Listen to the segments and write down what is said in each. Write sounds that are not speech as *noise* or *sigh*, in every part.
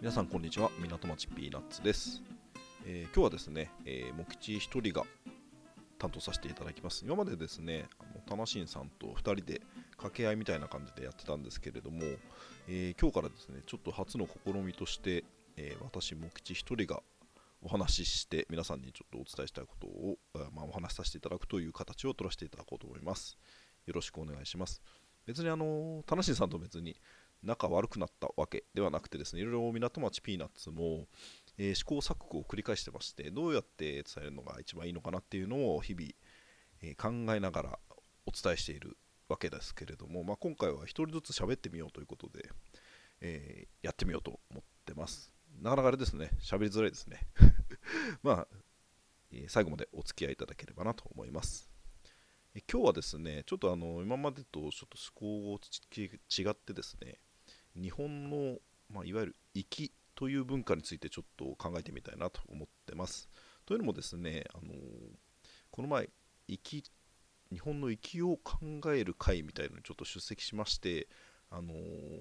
皆さんこんにちは。港町ピーナッツです、えー今日はですね、えー、もきち一人が担当させていただきます。今までですねあのタナシンさんと2人で掛け合いみたいな感じでやってたんですけれども、えー今日からですねちょっと初の試みとして、えー私もきち一人がお話しして皆さんにちょっとお伝えしたいことを、まあ、お話しさせていただくという形を取らせていただこうと思います。よろしくお願いします。別にあのタナシンさんと別に仲悪くなったわけではなくてですねいろいろ港町ピーナッツも、えー試行錯誤を繰り返してましてどうやって伝えるのが一番いいのかなっていうのを日々、えー考えながらお伝えしているわけですけれども、まあ、今回は一人ずつ喋ってみようということで、えーやってみようと思ってます。なかなかあれですね喋りづらいですね。*laughs* まあ、え最後までお付き合いいただければなと思います。今日はですねちょっとあの今までとちょっと思考が違ってですね日本の、まあ、いわゆる粋という文化についてちょっと考えてみたいなと思ってます。というのもですね、あのこの前粋日本の粋を考える会みたいなのにちょっと出席しまして、あの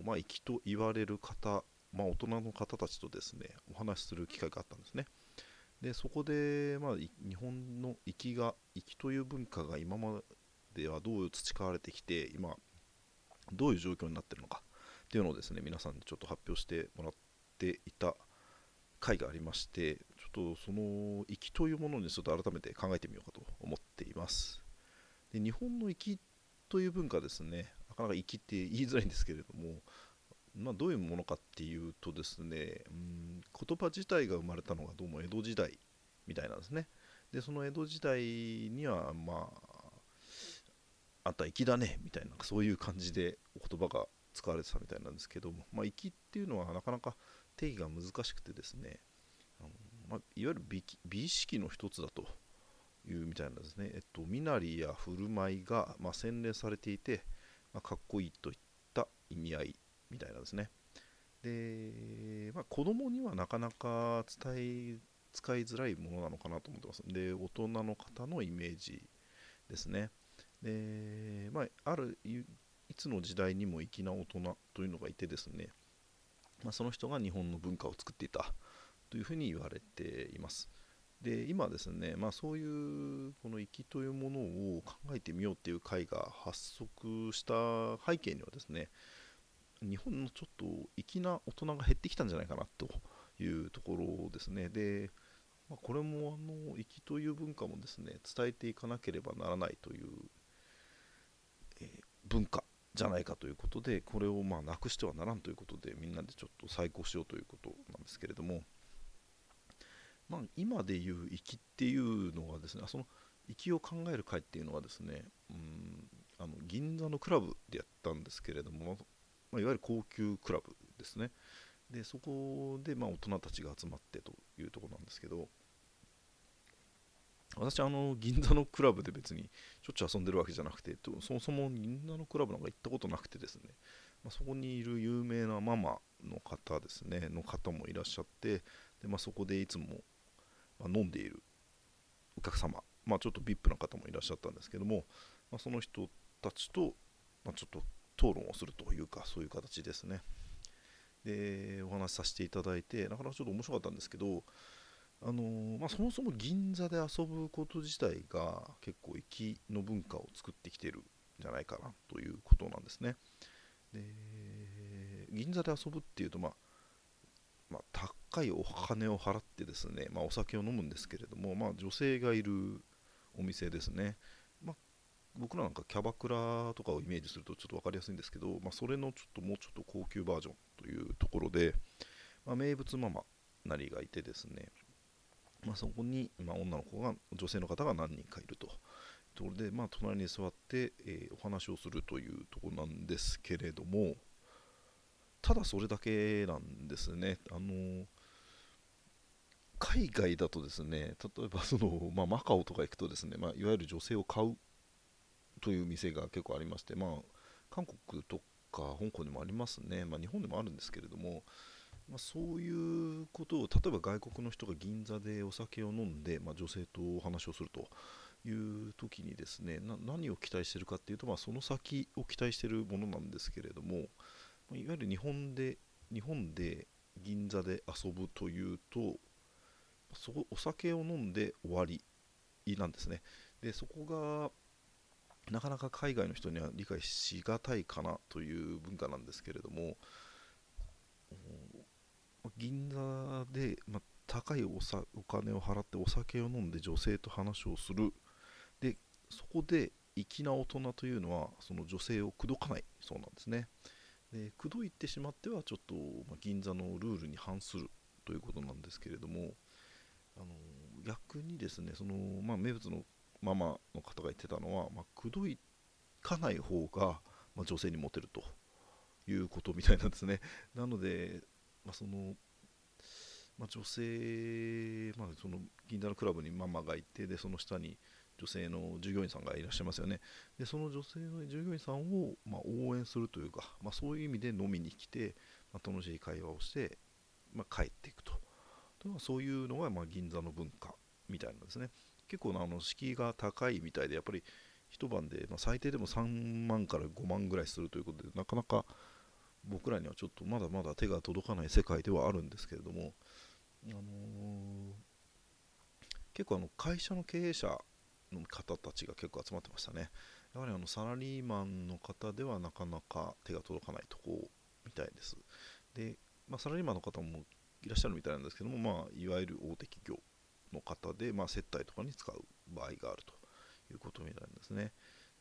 まあ、粋と言われる方、まあ、大人の方たちとですねお話しする機会があったんですね。でそこで、まあ、日本の粋が粋という文化が今まではどう培われてきて今どういう状況になっているのかっていうのをですね皆さんにちょっと発表してもらっていた回がありましてちょっとその粋というものにちょっと改めて考えてみようかと思っています。で日本の粋という文化ですねなかなか粋って言いづらいんですけれどもまあ、どういうものかっていうとですねうん言葉自体が生まれたのがどうも江戸時代みたいなんですね。でその江戸時代にはまああんた粋だねみたいなそういう感じでお言葉が使われてたみたいなんですけども、まあ、粋っていうのはなかなか定義が難しくてですねあの、まあ、いわゆる美美意識の一つだというみたいなんですね、えっと、身なりや振る舞いが、まあ、洗練されていて、まあ、かっこいいといった意味合いみたいなんですね。で、まあ、子供にはなかなか伝え使いづらいものなのかなと思ってます。で大人の方のイメージですね。で、まあ、あるいつの時代にも粋な大人というのがいてですね、まあ、その人が日本の文化を作っていたというふうに言われています。で今ですね、まあ、そういうこの粋というものを考えてみようっていう会が発足した背景にはですね日本のちょっと粋な大人が減ってきたんじゃないかなというところですね。で、まあ、これもあの粋という文化もですね伝えていかなければならないという、えー文化じゃないかということでこれをまあなくしてはならんということでみんなでちょっと再考しようということなんですけれども、まあ、今でいう粋っていうのはですねその粋を考える会っていうのはですねうんあの銀座のクラブでやったんですけれども、まあ、いわゆる高級クラブですね。でそこでまあ大人たちが集まってというところなんですけど私あの銀座のクラブで別にしょっちゅう遊んでるわけじゃなくてそもそも銀座のクラブなんか行ったことなくてですね、まあ、そこにいる有名なママの方ですねの方もいらっしゃってで、まあ、そこでいつも、飲んでいるお客様、まあ、ちょっと VIP な方もいらっしゃったんですけども、まあ、その人たちと、ま、ちょっと討論をするというかそういう形ですね。でお話しさせていただいてなかなかちょっと面白かったんですけどあのーまあ、そもそも銀座で遊ぶこと自体が結構粋の文化を作ってきてるんじゃないかなということなんですね。で銀座で遊ぶっていうと、まあまあ、高いお金を払ってですね、まあ、お酒を飲むんですけれども、まあ、女性がいるお店ですね。まあ、僕らなんかキャバクラとかをイメージするとちょっと分かりやすいんですけど、まあ、それのちょっともうちょっと高級バージョンというところで、まあ、名物ママなりがいてですね、まあ、そこに、まあ、女の子が女性の方が何人かいるというところで、まあ、隣に座って、えーお話をするというところなんですけれどもただそれだけなんですね。あのー海外だとですね例えばその、まあ、マカオとか行くとですね、まあ、いわゆる女性を買うという店が結構ありまして、まあ、韓国とか香港にもありますね、まあ、日本でもあるんですけれども、まあ、そういうことを例えば外国の人が銀座でお酒を飲んで、まあ、女性とお話をするという時にですね何を期待しているかっていうと、まあ、その先を期待しているものなんですけれどもまいわゆる日本で日本で銀座で遊ぶというとそこお酒を飲んで終わりなんですね。でそこがなかなか海外の人には理解しがたいかなという文化なんですけれども銀座で、まあ、高いおさお金を払ってお酒を飲んで女性と話をする。でそこで粋な大人というのはその女性を口説かない。そうなんですね。で口説いてしまってはちょっと、まあ、銀座のルールに反する。ということなんですけれどもあの逆にですねその、まあ、名物のママの方が言ってたのは、まあ、口説かない方が、まあ、女性にモテるということみたいなんですね。なので、まあ、そのまあ、女性、まあ、その銀座のクラブにママがいてでその下に女性の従業員さんがいらっしゃいますよね。でその女性の従業員さんを、ま、応援するというか、まあ、そういう意味で飲みに来て、ま、楽しい会話をして、ま帰っていくと。そういうのが、ま銀座の文化みたいなんですね。結構あの敷居が高いみたいでやっぱり一晩で、ま最低でも3万から5万ぐらいするということでなかなか僕らにはちょっとまだまだ手が届かない世界ではあるんですけれども、あのー、結構あの会社の経営者の方たちが結構集まってましたね。やはりあのサラリーマンの方ではなかなか手が届かないとこみたいです。で、まあ、サラリーマンの方もいらっしゃるみたいなんですけども、まあ、いわゆる大手企業の方で、まあ、接待とかに使う場合があるということみたいですね。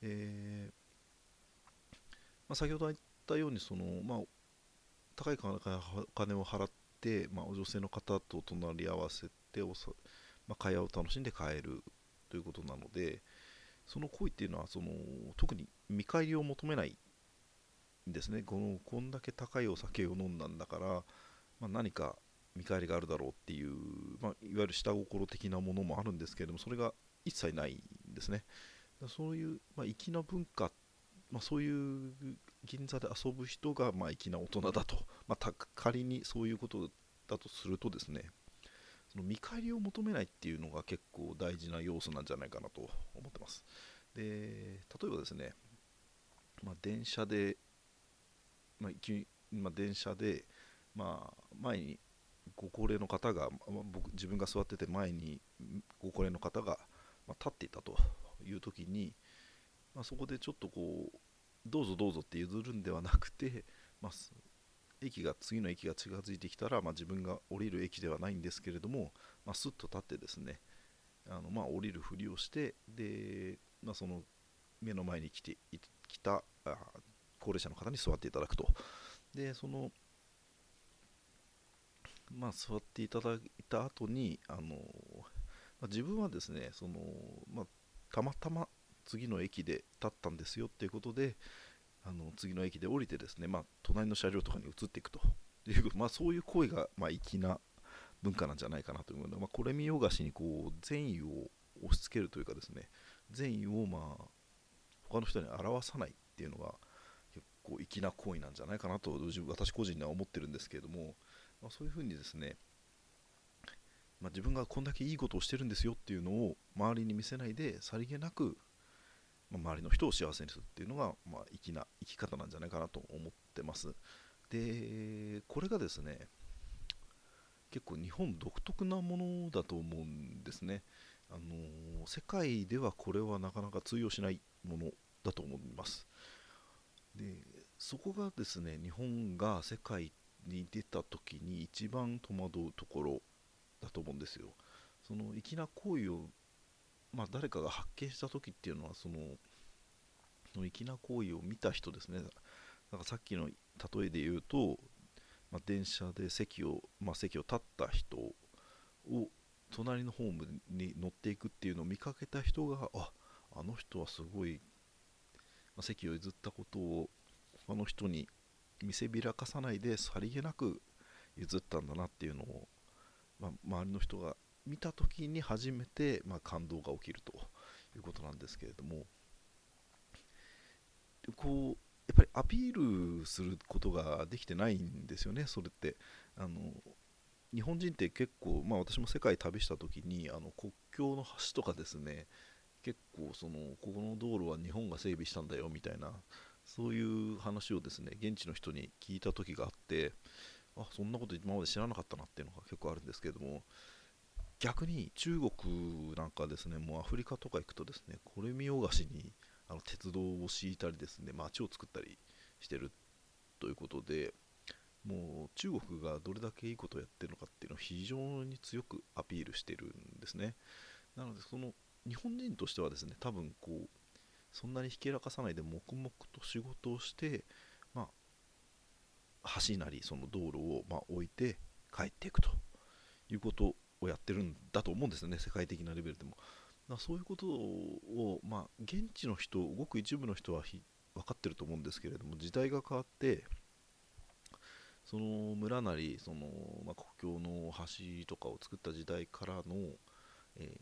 えーまあ、先ほど言ったようにその、まあ、高い金を払って、まあ、女性の方と隣り合わせて、まあ、会話を楽しんで帰るということなのでその行為っていうのはその特に見返りを求めないんですね。このこんだけ高いお酒を飲んだんだから、まあ、何か見返りがあるだろうっていう、まあ、いわゆる下心的なものもあるんですけれどもそれが一切ないんですね。そういう、まあ、粋な文化、まあ、そういう銀座で遊ぶ人が、まあ、粋な大人だと、まあ、仮にそういうことだとするとですねその見返りを求めないっていうのが結構大事な要素なんじゃないかなと思ってます。で例えばですね、まあ、電車で、まあまあ、電車で、まあ、前にご高齢の方が、まあ、僕自分が座ってて前にご高齢の方が、ま、立っていたという時に、ま、そこでちょっとこうどうぞどうぞって譲るんではなくて、まあ、駅が次の駅が近づいてきたら、まあ、自分が降りる駅ではないんですけれども、まあ、スッと立ってですねあの、まあ、降りるふりをしてで、まあ、その目の前に来て来たあ高齢者の方に座っていただくと。でそのまあ、座っていただいた後にあの、まあ、自分はですねその、まあ、たまたま次の駅で立ったんですよっていうことであの次の駅で降りてですね、まあ、隣の車両とかに移っていくと。いう、まあ、そういう行為が、まあ、粋な文化なんじゃないかなというので、まあ、これ見よがしにこう善意を押し付けるというかですね善意をまあ他の人に表さないっていうのが結構粋な行為なんじゃないかなと私個人には思ってるんですけれども、まあ、そういうふうにですねまあ、自分がこんだけいいことをしてるんですよっていうのを周りに見せないでさりげなく、周りの人を幸せにするっていうのが、まあ、粋な生き方なんじゃないかなと思ってます。で、これがですね、結構日本独特なものだと思うんですね。あの世界ではこれはなかなか通用しないものだと思います。で、そこがですね、日本が世界に出た時に一番戸惑うところだと思うんですよ。その粋な行為をまあ、誰かが発見した時っていうのはそのの粋な行為を見た人ですね。だからさっきの例えで言うと、まあ、電車で席を、まあ、席を立った人を隣のホームに乗っていくっていうのを見かけた人がああの人はすごい、まあ、席を譲ったことを他の人に見せびらかさないでさりげなく譲ったんだなっていうのを、まあ、周りの人が見た時に初めて、まあ、感動が起きるということなんですけれどもこうやっぱりアピールすることができてないんですよねそれって。あの日本人って結構、まあ、私も世界旅した時にあの国境の橋とかですね結構そのここの道路は日本が整備したんだよみたいなそういう話をですね現地の人に聞いた時があってあそんなこと今まで知らなかったなっていうのが結構あるんですけれども逆に中国なんかですねもうアフリカとか行くとですねこれ見よがしにあの鉄道を敷いたりですね街を作ったりしてるということでもう中国がどれだけいいことをやってるのかっていうのを非常に強くアピールしてるんですね。なのでその日本人としてはですね多分こうそんなにひけらかさないで黙々と仕事をしてまあ橋なりその道路をま置いて帰っていくということをやってるんだと思うんですよね世界的なレベルでも。そういうことをまあ現地の人ごく一部の人は分かってると思うんですけれども時代が変わってその村なりその、まあ、国境の橋とかを作った時代からの、えー、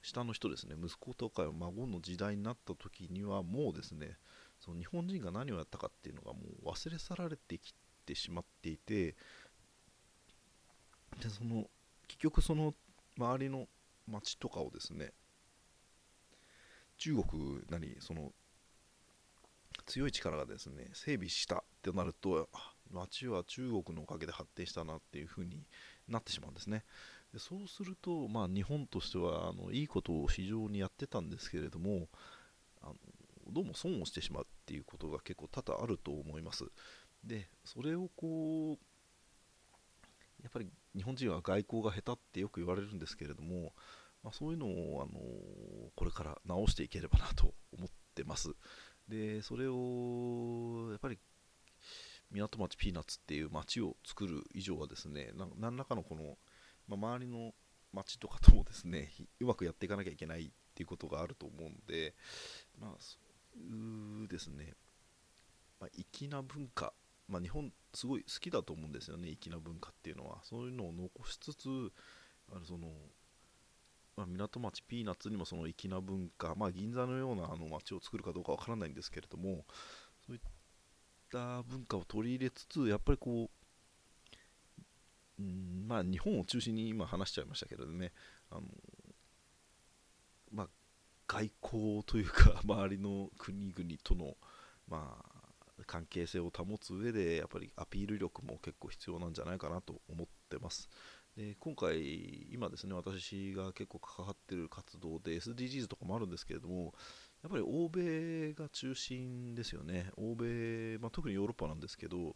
下の人ですね。息子とか孫の時代になった時にはもうですねその日本人が何をやったかっていうのがもう忘れ去られてきてしまっていてでその結局その周りの町とかをですね中国なりその強い力がですね整備したってなると町は中国のおかげで発展したなっていう風になってしまうんですね。でそうすると、まあ、日本としてはあのいいことを非常にやってたんですけれどもあのどうも損をしてしまうっていうことが結構多々あると思います。でそれをこうやっぱり日本人は外交が下手ってよく言われるんですけれども、まあ、そういうのを、あのこれから直していければなと思ってます。で、それをやっぱり港町ピーナッツっていう町を作る以上はですね、何らかのこの、まあ、周りの町とかともですね、うまくやっていかなきゃいけないっていうことがあると思うので、まあ、そういうですね、まあ、粋な文化まあ、日本すごい好きだと思うんですよね粋な文化っていうのは。そういうのを残しつつあのその、まあ、港町ピーナッツにもその粋な文化、まあ、銀座のようなあの街を作るかどうかわからないんですけれどもそういった文化を取り入れつつやっぱりこう、うんまあ、日本を中心に今話しちゃいましたけどねあの、まあ、外交というか周りの国々とのまあ関係性を保つ上でやっぱりアピール力も結構必要なんじゃないかなと思ってます。で今回、今ですね、私が結構関わってる活動で SDGs とかもあるんですけれども、やっぱり欧米が中心ですよね。欧米、まあ、特にヨーロッパなんですけど、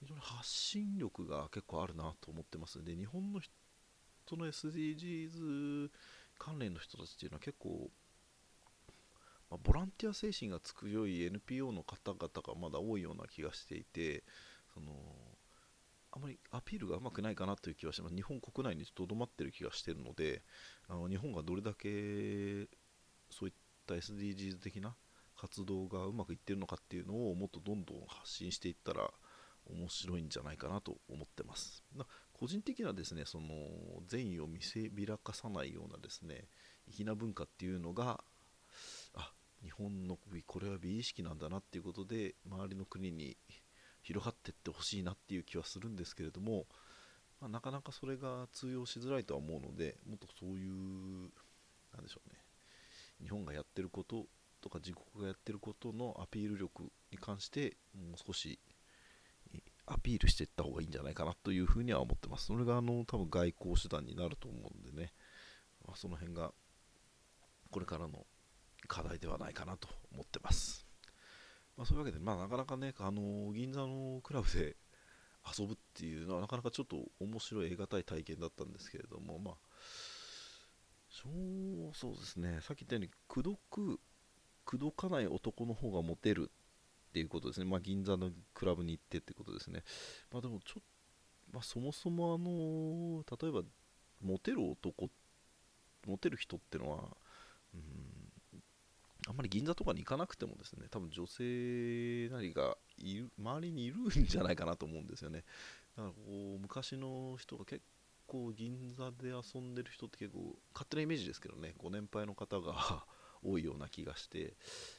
非常に発信力が結構あるなと思ってます。で、日本の人の SDGs 関連の人たちっていうのは結構まあ、ボランティア精神が強い NPO の方々がまだ多いような気がしていてそのあまりアピールがうまくないかなという気はします日本国内にとどまっている気がしているのであの日本がどれだけそういった SDGs 的な活動がうまくいっているのかっていうのをもっとどんどん発信していったら面白いんじゃないかなと思ってます。個人的なですねその善意を見せびらかさないようなですね粋な文化っていうのが日本のこれは美意識なんだなっていうことで周りの国に広がっていってほしいなっていう気はするんですけれども、まあ、なかなかそれが通用しづらいとは思うのでもっとそういうなんでしょうね日本がやってることとか自国がやってることのアピール力に関してもう少しアピールしていった方がいいんじゃないかなというふうには思ってます。それがあの多分外交手段になると思うんでね、まあ、その辺がこれからの課題ではないかなと思ってます。まあ、そういうわけで、まあ、なかなかね、あの銀座のクラブで遊ぶっていうのはなかなかちょっと面白い、得難い体験だったんですけれども、まあ、そうそうですね、さっき言ったように、口説く、口説かない男の方がモテるっていうことですね、まあ、銀座のクラブに行ってってことですね。まあ、でもちょっと、まあ、そもそもあの、例えば、モテる男、モテる人ってのは、うんあんまり銀座とかに行かなくてもですね、多分女性なりがいる周りにいるんじゃないかなと思うんですよね。だからこう昔の人が結構銀座で遊んでる人って結構勝手なイメージですけどね、ご年配の方が *laughs* 多いような気がして、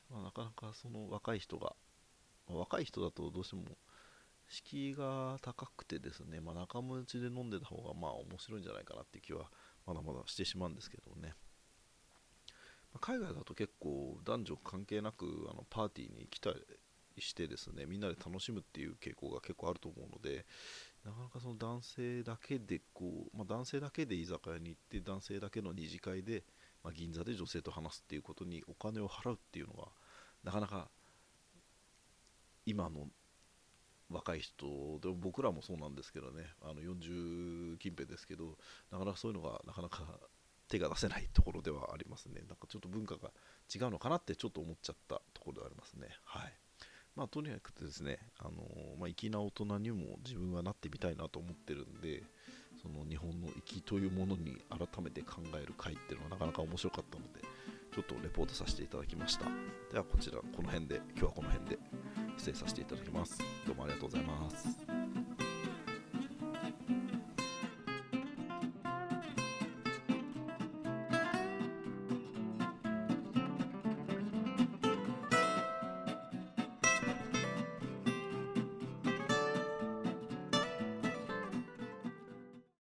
まあ、なかなかその若い人が、まあ、若い人だとどうしても敷居が高くてですね、まあ、仲間内で飲んでた方がまあ面白いんじゃないかなっていう気はまだまだしてしまうんですけどね。海外だと結構男女関係なくあのパーティーに来たりしてですねみんなで楽しむっていう傾向が結構あると思うのでなかなかその男性だけでこう、まあ、男性だけで居酒屋に行って男性だけの二次会で、まあ、銀座で女性と話すっていうことにお金を払うっていうのがなかなか今の若い人でも僕らもそうなんですけどねあの40近辺ですけどなかなかそういうのがなかなか手が出せないところではありますね。なんかちょっと文化が違うのかなってちょっと思っちゃったところではありますね。はい。まあとにかくですねあのまあ、粋な大人にも自分はなってみたいなと思ってるんでその日本の粋というものに改めて考える会っていうのはなかなか面白かったのでちょっとレポートさせていただきました。ではこちらこの辺で今日はこの辺で失礼させていただきます。どうもありがとうございます。